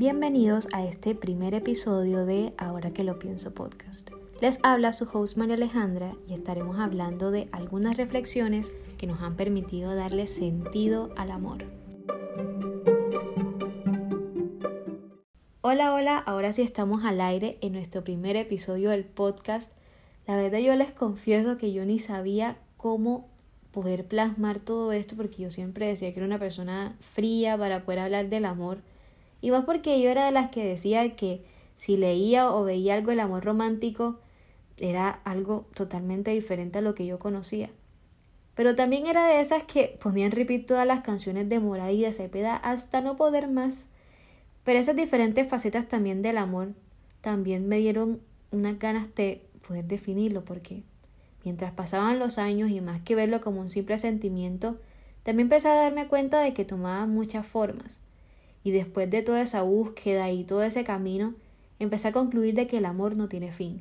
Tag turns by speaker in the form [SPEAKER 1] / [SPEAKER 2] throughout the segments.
[SPEAKER 1] Bienvenidos a este primer episodio de Ahora que lo pienso podcast. Les habla su host María Alejandra y estaremos hablando de algunas reflexiones que nos han permitido darle sentido al amor. Hola, hola, ahora sí estamos al aire en nuestro primer episodio del podcast. La verdad yo les confieso que yo ni sabía cómo poder plasmar todo esto porque yo siempre decía que era una persona fría para poder hablar del amor y más porque yo era de las que decía que si leía o veía algo del amor romántico era algo totalmente diferente a lo que yo conocía. Pero también era de esas que ponían repetir todas las canciones de Morada y de Cepeda hasta no poder más. Pero esas diferentes facetas también del amor también me dieron unas ganas de poder definirlo porque mientras pasaban los años y más que verlo como un simple sentimiento, también empecé a darme cuenta de que tomaba muchas formas y después de toda esa búsqueda y todo ese camino, empecé a concluir de que el amor no tiene fin.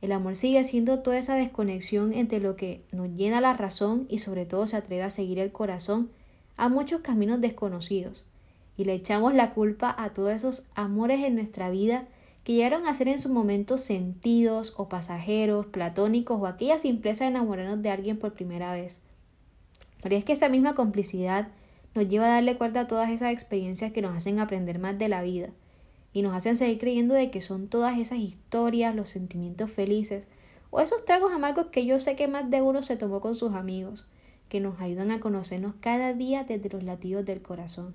[SPEAKER 1] El amor sigue siendo toda esa desconexión entre lo que nos llena la razón y sobre todo se atreve a seguir el corazón a muchos caminos desconocidos. Y le echamos la culpa a todos esos amores en nuestra vida que llegaron a ser en su momento sentidos o pasajeros, platónicos o aquella simpleza de enamorarnos de alguien por primera vez. Pero es que esa misma complicidad nos lleva a darle cuenta a todas esas experiencias que nos hacen aprender más de la vida y nos hacen seguir creyendo de que son todas esas historias, los sentimientos felices o esos tragos amargos que yo sé que más de uno se tomó con sus amigos, que nos ayudan a conocernos cada día desde los latidos del corazón.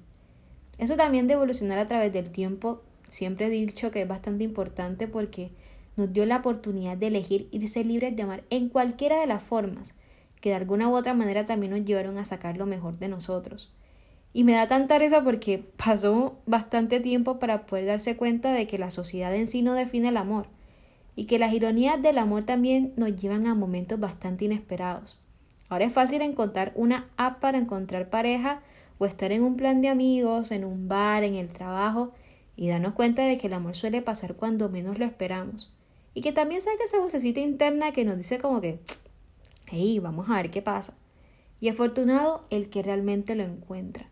[SPEAKER 1] Eso también de evolucionar a través del tiempo, siempre he dicho que es bastante importante porque nos dio la oportunidad de elegir irse libres de amar en cualquiera de las formas, que de alguna u otra manera también nos llevaron a sacar lo mejor de nosotros. Y me da tanta risa porque pasó bastante tiempo para poder darse cuenta de que la sociedad en sí no define el amor y que las ironías del amor también nos llevan a momentos bastante inesperados. Ahora es fácil encontrar una app para encontrar pareja o estar en un plan de amigos, en un bar, en el trabajo y darnos cuenta de que el amor suele pasar cuando menos lo esperamos. Y que también que esa vocecita interna que nos dice como que, hey, vamos a ver qué pasa. Y afortunado el que realmente lo encuentra.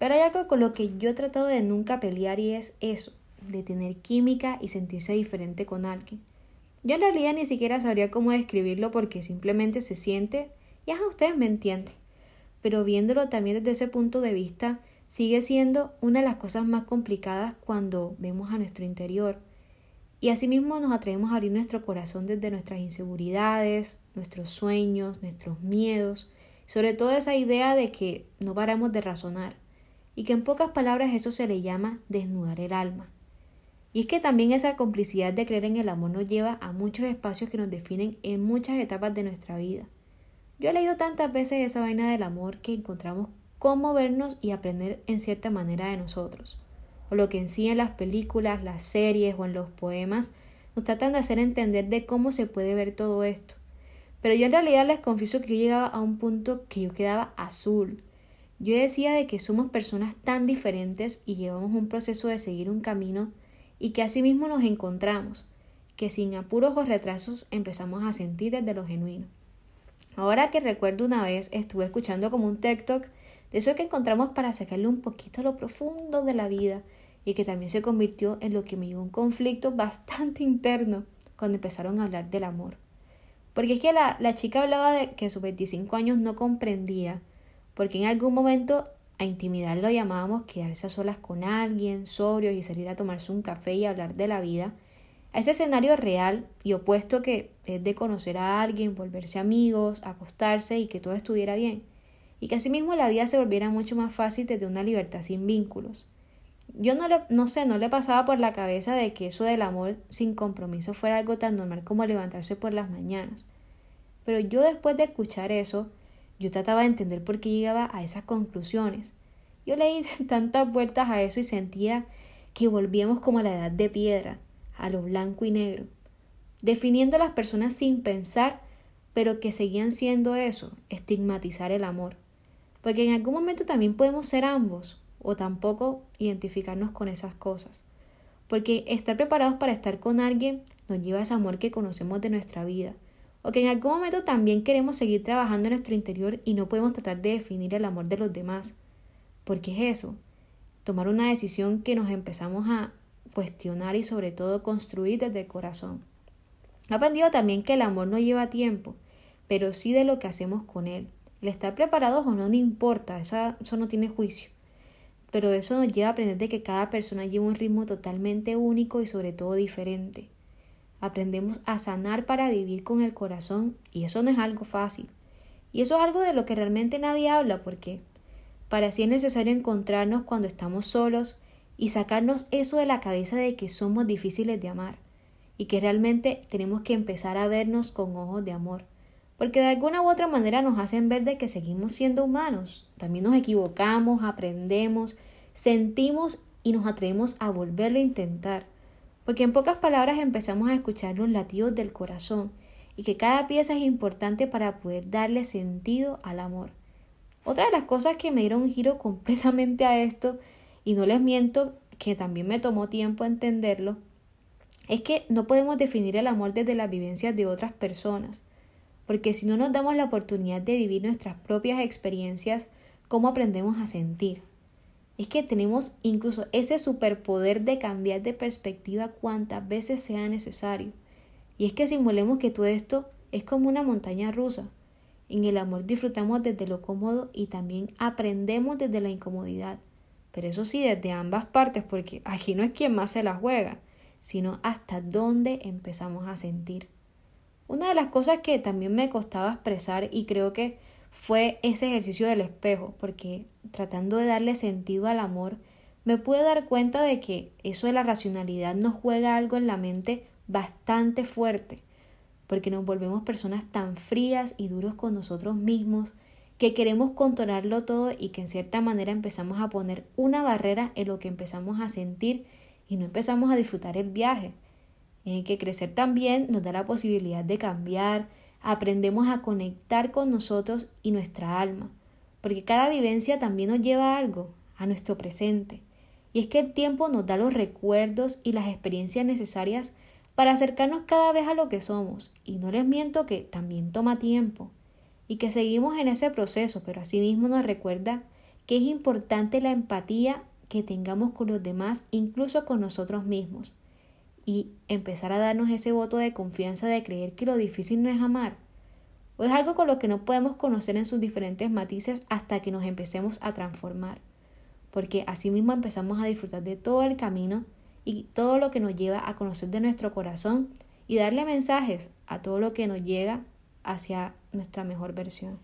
[SPEAKER 1] Pero hay algo con lo que yo he tratado de nunca pelear y es eso, de tener química y sentirse diferente con alguien. Yo en realidad ni siquiera sabría cómo describirlo porque simplemente se siente y ajá, ustedes me entienden. Pero viéndolo también desde ese punto de vista, sigue siendo una de las cosas más complicadas cuando vemos a nuestro interior. Y asimismo nos atrevemos a abrir nuestro corazón desde nuestras inseguridades, nuestros sueños, nuestros miedos, sobre todo esa idea de que no paramos de razonar y que en pocas palabras eso se le llama desnudar el alma. Y es que también esa complicidad de creer en el amor nos lleva a muchos espacios que nos definen en muchas etapas de nuestra vida. Yo he leído tantas veces esa vaina del amor que encontramos cómo vernos y aprender en cierta manera de nosotros, o lo que en sí en las películas, las series o en los poemas nos tratan de hacer entender de cómo se puede ver todo esto. Pero yo en realidad les confieso que yo llegaba a un punto que yo quedaba azul, yo decía de que somos personas tan diferentes y llevamos un proceso de seguir un camino y que asimismo nos encontramos, que sin apuros o retrasos empezamos a sentir desde lo genuino. Ahora que recuerdo una vez estuve escuchando como un TikTok de eso que encontramos para sacarle un poquito lo profundo de la vida y que también se convirtió en lo que me dio un conflicto bastante interno cuando empezaron a hablar del amor. Porque es que la, la chica hablaba de que a sus 25 años no comprendía porque en algún momento a intimidad lo llamábamos quedarse a solas con alguien, sobrios y salir a tomarse un café y hablar de la vida, a ese escenario real y opuesto que es de conocer a alguien, volverse amigos, acostarse y que todo estuviera bien, y que asimismo la vida se volviera mucho más fácil desde una libertad sin vínculos. Yo no, le, no sé, no le pasaba por la cabeza de que eso del amor sin compromiso fuera algo tan normal como levantarse por las mañanas. Pero yo después de escuchar eso, yo trataba de entender por qué llegaba a esas conclusiones. Yo leí tantas vueltas a eso y sentía que volvíamos como a la edad de piedra, a lo blanco y negro, definiendo a las personas sin pensar, pero que seguían siendo eso, estigmatizar el amor. Porque en algún momento también podemos ser ambos, o tampoco identificarnos con esas cosas. Porque estar preparados para estar con alguien nos lleva a ese amor que conocemos de nuestra vida, o que en algún momento también queremos seguir trabajando en nuestro interior y no podemos tratar de definir el amor de los demás. Porque es eso, tomar una decisión que nos empezamos a cuestionar y sobre todo construir desde el corazón. He aprendido también que el amor no lleva tiempo, pero sí de lo que hacemos con él. El estar preparados o no, no importa, eso, eso no tiene juicio. Pero eso nos lleva a aprender de que cada persona lleva un ritmo totalmente único y sobre todo diferente. Aprendemos a sanar para vivir con el corazón y eso no es algo fácil. Y eso es algo de lo que realmente nadie habla porque para sí es necesario encontrarnos cuando estamos solos y sacarnos eso de la cabeza de que somos difíciles de amar y que realmente tenemos que empezar a vernos con ojos de amor, porque de alguna u otra manera nos hacen ver de que seguimos siendo humanos, también nos equivocamos, aprendemos, sentimos y nos atrevemos a volverlo a intentar, porque en pocas palabras empezamos a escuchar los latidos del corazón y que cada pieza es importante para poder darle sentido al amor. Otra de las cosas que me dieron un giro completamente a esto y no les miento que también me tomó tiempo entenderlo, es que no podemos definir el amor desde las vivencias de otras personas, porque si no nos damos la oportunidad de vivir nuestras propias experiencias, ¿cómo aprendemos a sentir? Es que tenemos incluso ese superpoder de cambiar de perspectiva cuantas veces sea necesario. Y es que simulemos que todo esto es como una montaña rusa. En el amor disfrutamos desde lo cómodo y también aprendemos desde la incomodidad. Pero eso sí, desde ambas partes, porque aquí no es quien más se la juega, sino hasta dónde empezamos a sentir. Una de las cosas que también me costaba expresar y creo que fue ese ejercicio del espejo, porque tratando de darle sentido al amor, me pude dar cuenta de que eso de la racionalidad nos juega algo en la mente bastante fuerte, porque nos volvemos personas tan frías y duros con nosotros mismos que queremos controlarlo todo y que en cierta manera empezamos a poner una barrera en lo que empezamos a sentir y no empezamos a disfrutar el viaje. En el que crecer también nos da la posibilidad de cambiar, aprendemos a conectar con nosotros y nuestra alma, porque cada vivencia también nos lleva a algo, a nuestro presente. Y es que el tiempo nos da los recuerdos y las experiencias necesarias para acercarnos cada vez a lo que somos. Y no les miento que también toma tiempo y que seguimos en ese proceso, pero asimismo nos recuerda que es importante la empatía que tengamos con los demás, incluso con nosotros mismos, y empezar a darnos ese voto de confianza de creer que lo difícil no es amar, o es algo con lo que no podemos conocer en sus diferentes matices hasta que nos empecemos a transformar, porque asimismo empezamos a disfrutar de todo el camino y todo lo que nos lleva a conocer de nuestro corazón y darle mensajes a todo lo que nos llega hacia nuestra mejor versión.